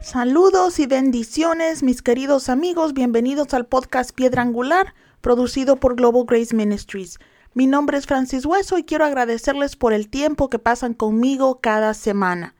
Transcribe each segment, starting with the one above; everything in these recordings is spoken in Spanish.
Saludos y bendiciones, mis queridos amigos. Bienvenidos al podcast Piedra Angular, producido por Global Grace Ministries. Mi nombre es Francis Hueso y quiero agradecerles por el tiempo que pasan conmigo cada semana.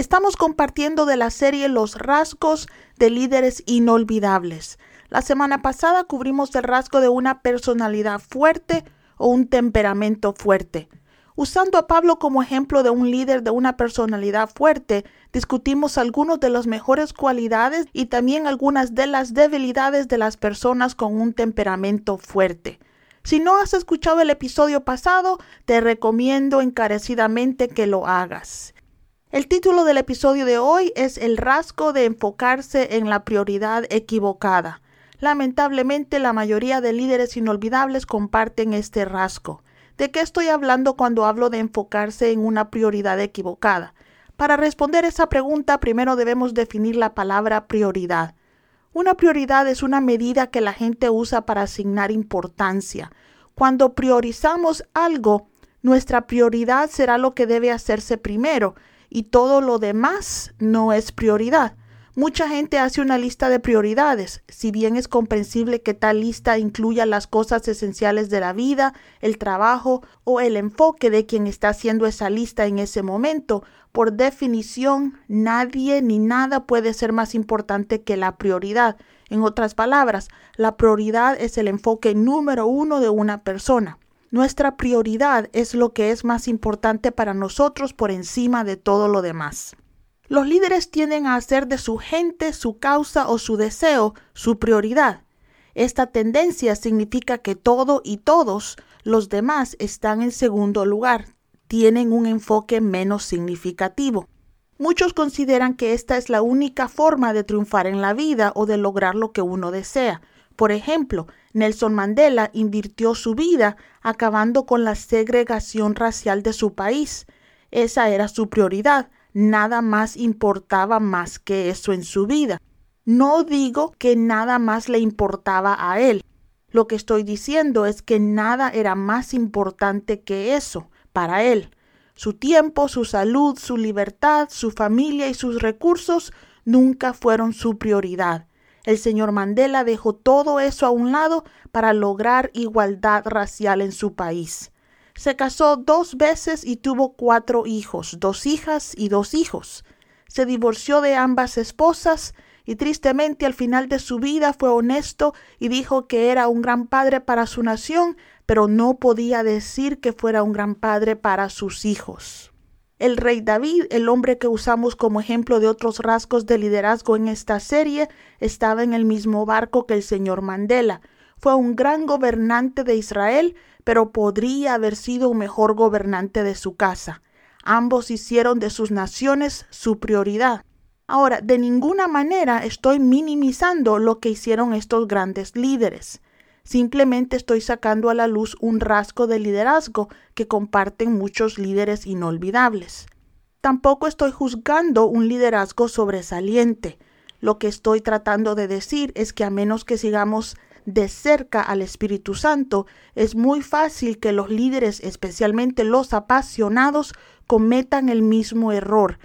Estamos compartiendo de la serie Los rasgos de líderes inolvidables. La semana pasada cubrimos el rasgo de una personalidad fuerte o un temperamento fuerte. Usando a Pablo como ejemplo de un líder de una personalidad fuerte, discutimos algunas de las mejores cualidades y también algunas de las debilidades de las personas con un temperamento fuerte. Si no has escuchado el episodio pasado, te recomiendo encarecidamente que lo hagas. El título del episodio de hoy es El rasgo de enfocarse en la prioridad equivocada. Lamentablemente la mayoría de líderes inolvidables comparten este rasgo. ¿De qué estoy hablando cuando hablo de enfocarse en una prioridad equivocada? Para responder esa pregunta, primero debemos definir la palabra prioridad. Una prioridad es una medida que la gente usa para asignar importancia. Cuando priorizamos algo, nuestra prioridad será lo que debe hacerse primero y todo lo demás no es prioridad. Mucha gente hace una lista de prioridades, si bien es comprensible que tal lista incluya las cosas esenciales de la vida, el trabajo o el enfoque de quien está haciendo esa lista en ese momento. Por definición, nadie ni nada puede ser más importante que la prioridad. En otras palabras, la prioridad es el enfoque número uno de una persona. Nuestra prioridad es lo que es más importante para nosotros por encima de todo lo demás. Los líderes tienden a hacer de su gente, su causa o su deseo su prioridad. Esta tendencia significa que todo y todos los demás están en segundo lugar, tienen un enfoque menos significativo. Muchos consideran que esta es la única forma de triunfar en la vida o de lograr lo que uno desea. Por ejemplo, Nelson Mandela invirtió su vida acabando con la segregación racial de su país. Esa era su prioridad, nada más importaba más que eso en su vida. No digo que nada más le importaba a él. Lo que estoy diciendo es que nada era más importante que eso para él. Su tiempo, su salud, su libertad, su familia y sus recursos nunca fueron su prioridad. El señor Mandela dejó todo eso a un lado para lograr igualdad racial en su país. Se casó dos veces y tuvo cuatro hijos, dos hijas y dos hijos. Se divorció de ambas esposas y tristemente al final de su vida fue honesto y dijo que era un gran padre para su nación, pero no podía decir que fuera un gran padre para sus hijos. El rey David, el hombre que usamos como ejemplo de otros rasgos de liderazgo en esta serie, estaba en el mismo barco que el señor Mandela. Fue un gran gobernante de Israel, pero podría haber sido un mejor gobernante de su casa. Ambos hicieron de sus naciones su prioridad. Ahora, de ninguna manera estoy minimizando lo que hicieron estos grandes líderes. Simplemente estoy sacando a la luz un rasgo de liderazgo que comparten muchos líderes inolvidables. Tampoco estoy juzgando un liderazgo sobresaliente. Lo que estoy tratando de decir es que a menos que sigamos de cerca al Espíritu Santo, es muy fácil que los líderes, especialmente los apasionados, cometan el mismo error.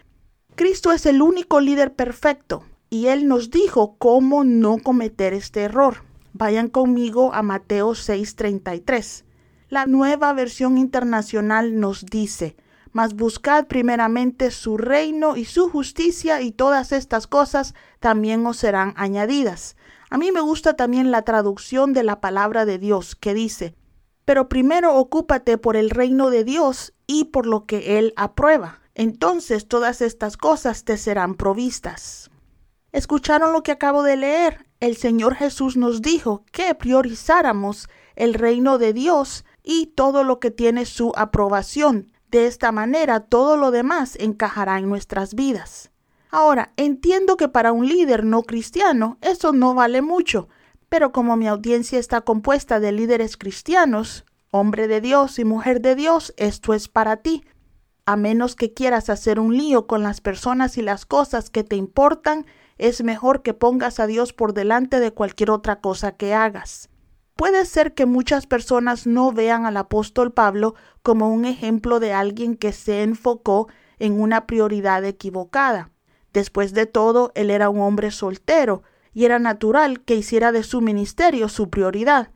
Cristo es el único líder perfecto y Él nos dijo cómo no cometer este error. Vayan conmigo a Mateo 6:33. La nueva versión internacional nos dice, mas buscad primeramente su reino y su justicia y todas estas cosas también os serán añadidas. A mí me gusta también la traducción de la palabra de Dios que dice, pero primero ocúpate por el reino de Dios y por lo que Él aprueba. Entonces todas estas cosas te serán provistas. ¿Escucharon lo que acabo de leer? El Señor Jesús nos dijo que priorizáramos el reino de Dios y todo lo que tiene su aprobación. De esta manera todo lo demás encajará en nuestras vidas. Ahora, entiendo que para un líder no cristiano eso no vale mucho, pero como mi audiencia está compuesta de líderes cristianos, hombre de Dios y mujer de Dios, esto es para ti. a menos que quieras hacer un lío con las personas y las cosas que te importan, es mejor que pongas a Dios por delante de cualquier otra cosa que hagas. Puede ser que muchas personas no vean al apóstol Pablo como un ejemplo de alguien que se enfocó en una prioridad equivocada. Después de todo, él era un hombre soltero y era natural que hiciera de su ministerio su prioridad.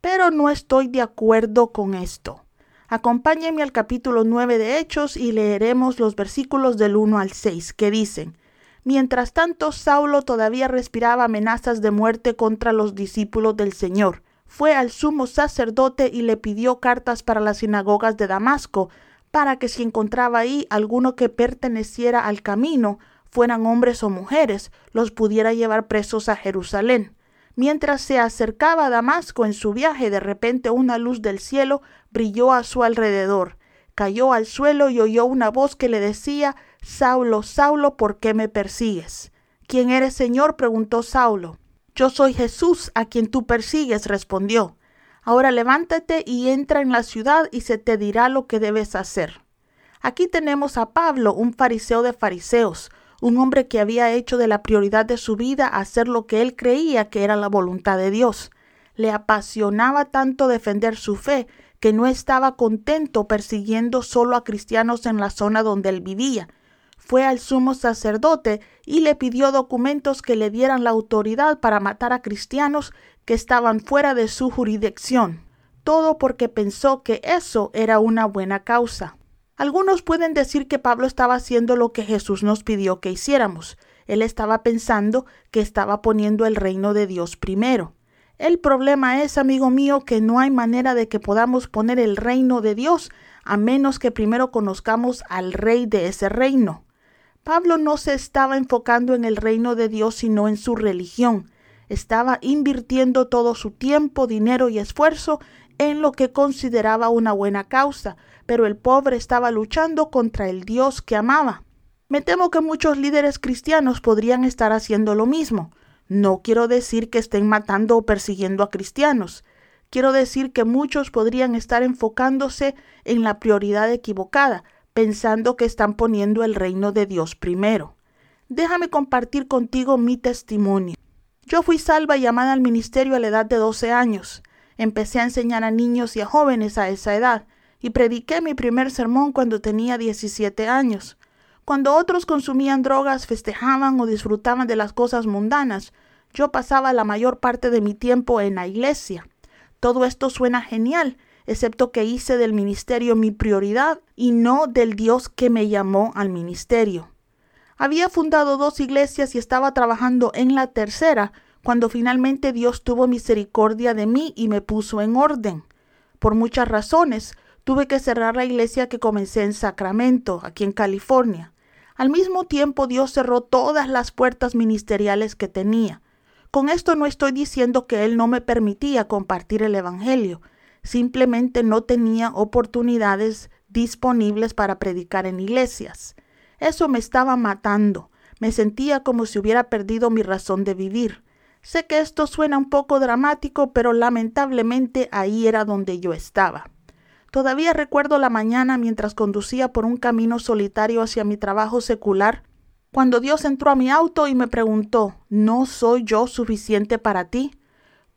Pero no estoy de acuerdo con esto. Acompáñenme al capítulo 9 de Hechos y leeremos los versículos del 1 al 6 que dicen, Mientras tanto, Saulo todavía respiraba amenazas de muerte contra los discípulos del Señor fue al sumo sacerdote y le pidió cartas para las sinagogas de Damasco, para que si encontraba ahí alguno que perteneciera al camino, fueran hombres o mujeres, los pudiera llevar presos a Jerusalén. Mientras se acercaba a Damasco en su viaje, de repente una luz del cielo brilló a su alrededor. Cayó al suelo y oyó una voz que le decía Saulo, Saulo, ¿por qué me persigues? ¿Quién eres, Señor? preguntó Saulo. Yo soy Jesús a quien tú persigues, respondió. Ahora levántate y entra en la ciudad y se te dirá lo que debes hacer. Aquí tenemos a Pablo, un fariseo de fariseos, un hombre que había hecho de la prioridad de su vida hacer lo que él creía que era la voluntad de Dios. Le apasionaba tanto defender su fe que no estaba contento persiguiendo solo a cristianos en la zona donde él vivía, fue al sumo sacerdote y le pidió documentos que le dieran la autoridad para matar a cristianos que estaban fuera de su jurisdicción. Todo porque pensó que eso era una buena causa. Algunos pueden decir que Pablo estaba haciendo lo que Jesús nos pidió que hiciéramos. Él estaba pensando que estaba poniendo el reino de Dios primero. El problema es, amigo mío, que no hay manera de que podamos poner el reino de Dios a menos que primero conozcamos al rey de ese reino. Pablo no se estaba enfocando en el reino de Dios, sino en su religión. Estaba invirtiendo todo su tiempo, dinero y esfuerzo en lo que consideraba una buena causa, pero el pobre estaba luchando contra el Dios que amaba. Me temo que muchos líderes cristianos podrían estar haciendo lo mismo. No quiero decir que estén matando o persiguiendo a cristianos. Quiero decir que muchos podrían estar enfocándose en la prioridad equivocada, pensando que están poniendo el reino de Dios primero. Déjame compartir contigo mi testimonio. Yo fui salva y llamada al ministerio a la edad de 12 años. Empecé a enseñar a niños y a jóvenes a esa edad y prediqué mi primer sermón cuando tenía 17 años. Cuando otros consumían drogas, festejaban o disfrutaban de las cosas mundanas, yo pasaba la mayor parte de mi tiempo en la iglesia. Todo esto suena genial, excepto que hice del ministerio mi prioridad y no del Dios que me llamó al ministerio. Había fundado dos iglesias y estaba trabajando en la tercera cuando finalmente Dios tuvo misericordia de mí y me puso en orden. Por muchas razones, tuve que cerrar la iglesia que comencé en Sacramento, aquí en California. Al mismo tiempo, Dios cerró todas las puertas ministeriales que tenía. Con esto no estoy diciendo que Él no me permitía compartir el Evangelio, simplemente no tenía oportunidades disponibles para predicar en iglesias. Eso me estaba matando. Me sentía como si hubiera perdido mi razón de vivir. Sé que esto suena un poco dramático, pero lamentablemente ahí era donde yo estaba. Todavía recuerdo la mañana mientras conducía por un camino solitario hacia mi trabajo secular, cuando Dios entró a mi auto y me preguntó ¿No soy yo suficiente para ti?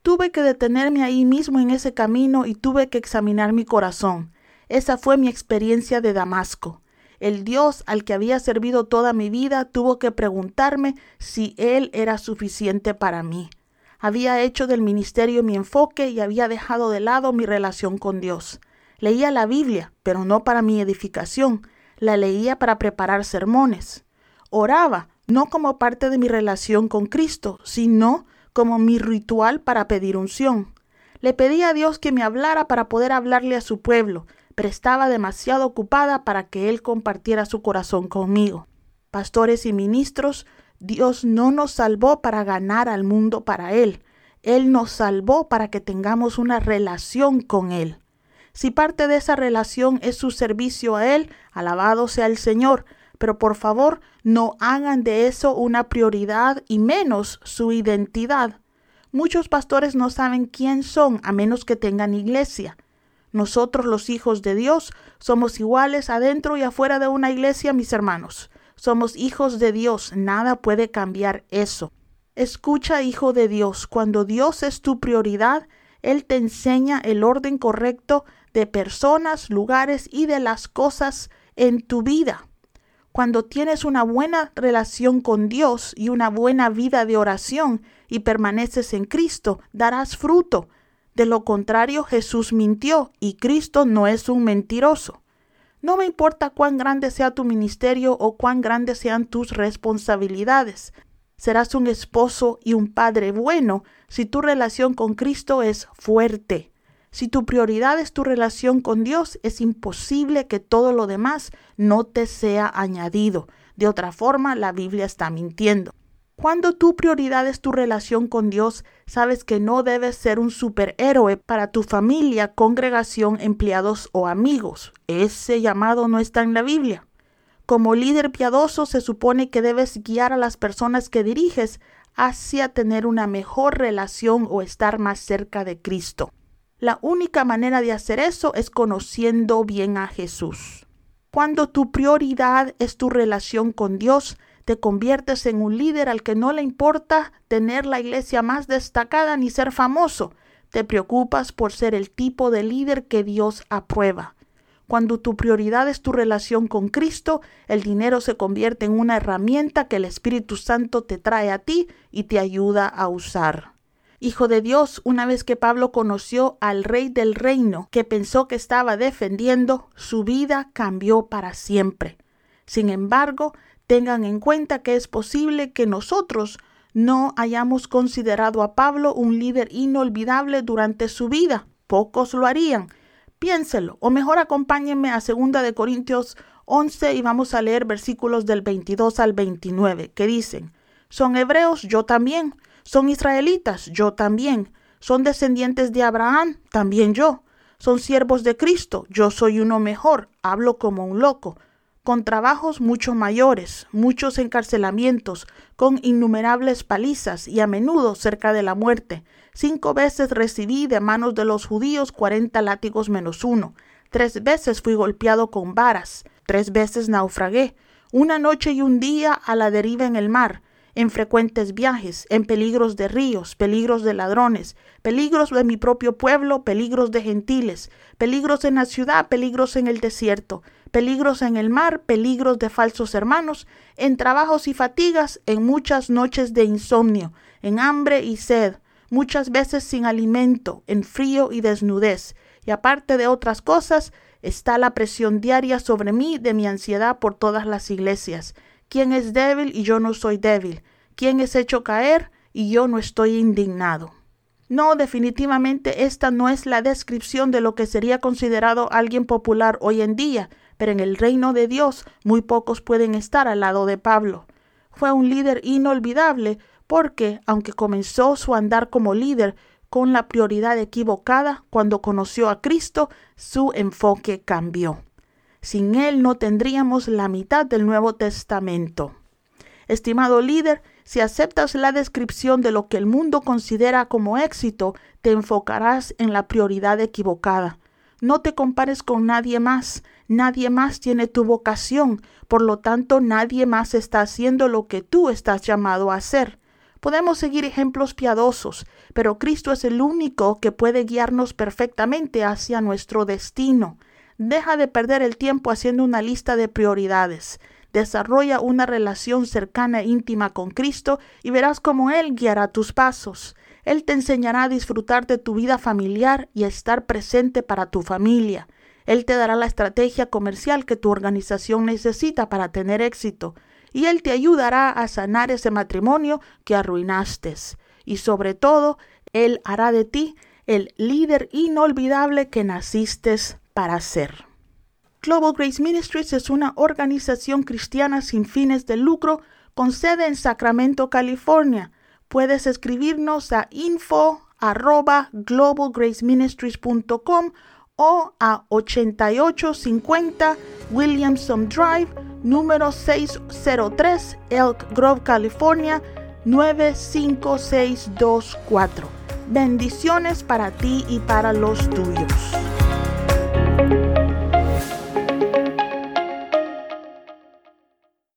Tuve que detenerme ahí mismo en ese camino y tuve que examinar mi corazón. Esa fue mi experiencia de Damasco. El Dios al que había servido toda mi vida tuvo que preguntarme si Él era suficiente para mí. Había hecho del ministerio mi enfoque y había dejado de lado mi relación con Dios. Leía la Biblia, pero no para mi edificación, la leía para preparar sermones. Oraba, no como parte de mi relación con Cristo, sino como mi ritual para pedir unción. Le pedí a Dios que me hablara para poder hablarle a su pueblo, pero estaba demasiado ocupada para que Él compartiera su corazón conmigo. Pastores y ministros, Dios no nos salvó para ganar al mundo para Él. Él nos salvó para que tengamos una relación con Él. Si parte de esa relación es su servicio a Él, alabado sea el Señor, pero por favor no hagan de eso una prioridad y menos su identidad. Muchos pastores no saben quién son a menos que tengan iglesia. Nosotros los hijos de Dios somos iguales adentro y afuera de una iglesia, mis hermanos. Somos hijos de Dios, nada puede cambiar eso. Escucha, hijo de Dios, cuando Dios es tu prioridad, Él te enseña el orden correcto de personas, lugares y de las cosas en tu vida. Cuando tienes una buena relación con Dios y una buena vida de oración y permaneces en Cristo, darás fruto. De lo contrario, Jesús mintió y Cristo no es un mentiroso. No me importa cuán grande sea tu ministerio o cuán grandes sean tus responsabilidades. Serás un esposo y un padre bueno si tu relación con Cristo es fuerte. Si tu prioridad es tu relación con Dios, es imposible que todo lo demás no te sea añadido. De otra forma, la Biblia está mintiendo. Cuando tu prioridad es tu relación con Dios, sabes que no debes ser un superhéroe para tu familia, congregación, empleados o amigos. Ese llamado no está en la Biblia. Como líder piadoso se supone que debes guiar a las personas que diriges hacia tener una mejor relación o estar más cerca de Cristo. La única manera de hacer eso es conociendo bien a Jesús. Cuando tu prioridad es tu relación con Dios, te conviertes en un líder al que no le importa tener la iglesia más destacada ni ser famoso. Te preocupas por ser el tipo de líder que Dios aprueba. Cuando tu prioridad es tu relación con Cristo, el dinero se convierte en una herramienta que el Espíritu Santo te trae a ti y te ayuda a usar. Hijo de Dios, una vez que Pablo conoció al rey del reino que pensó que estaba defendiendo, su vida cambió para siempre. Sin embargo, tengan en cuenta que es posible que nosotros no hayamos considerado a Pablo un líder inolvidable durante su vida. Pocos lo harían. Piénselo, o mejor acompáñenme a 2 de Corintios 11 y vamos a leer versículos del 22 al 29 que dicen, son hebreos, yo también, son israelitas, yo también. Son descendientes de Abraham, también yo. Son siervos de Cristo, yo soy uno mejor, hablo como un loco. Con trabajos mucho mayores, muchos encarcelamientos, con innumerables palizas y a menudo cerca de la muerte. Cinco veces recibí de manos de los judíos cuarenta látigos menos uno. Tres veces fui golpeado con varas. Tres veces naufragué. Una noche y un día a la deriva en el mar en frecuentes viajes, en peligros de ríos, peligros de ladrones, peligros de mi propio pueblo, peligros de gentiles, peligros en la ciudad, peligros en el desierto, peligros en el mar, peligros de falsos hermanos, en trabajos y fatigas, en muchas noches de insomnio, en hambre y sed, muchas veces sin alimento, en frío y desnudez, y aparte de otras cosas, está la presión diaria sobre mí de mi ansiedad por todas las iglesias ¿Quién es débil y yo no soy débil? ¿Quién es hecho caer y yo no estoy indignado? No, definitivamente esta no es la descripción de lo que sería considerado alguien popular hoy en día, pero en el reino de Dios muy pocos pueden estar al lado de Pablo. Fue un líder inolvidable porque, aunque comenzó su andar como líder con la prioridad equivocada, cuando conoció a Cristo, su enfoque cambió. Sin él no tendríamos la mitad del Nuevo Testamento. Estimado líder, si aceptas la descripción de lo que el mundo considera como éxito, te enfocarás en la prioridad equivocada. No te compares con nadie más. Nadie más tiene tu vocación. Por lo tanto, nadie más está haciendo lo que tú estás llamado a hacer. Podemos seguir ejemplos piadosos, pero Cristo es el único que puede guiarnos perfectamente hacia nuestro destino. Deja de perder el tiempo haciendo una lista de prioridades. Desarrolla una relación cercana e íntima con Cristo y verás cómo Él guiará tus pasos. Él te enseñará a disfrutar de tu vida familiar y a estar presente para tu familia. Él te dará la estrategia comercial que tu organización necesita para tener éxito. Y Él te ayudará a sanar ese matrimonio que arruinaste. Y sobre todo, Él hará de ti el líder inolvidable que naciste Global Grace Ministries es una organización cristiana sin fines de lucro con sede en Sacramento, California. Puedes escribirnos a info arroba globalgraceministries.com o a 8850 Williamson Drive, número 603, Elk Grove, California 95624. Bendiciones para ti y para los tuyos. Thank you.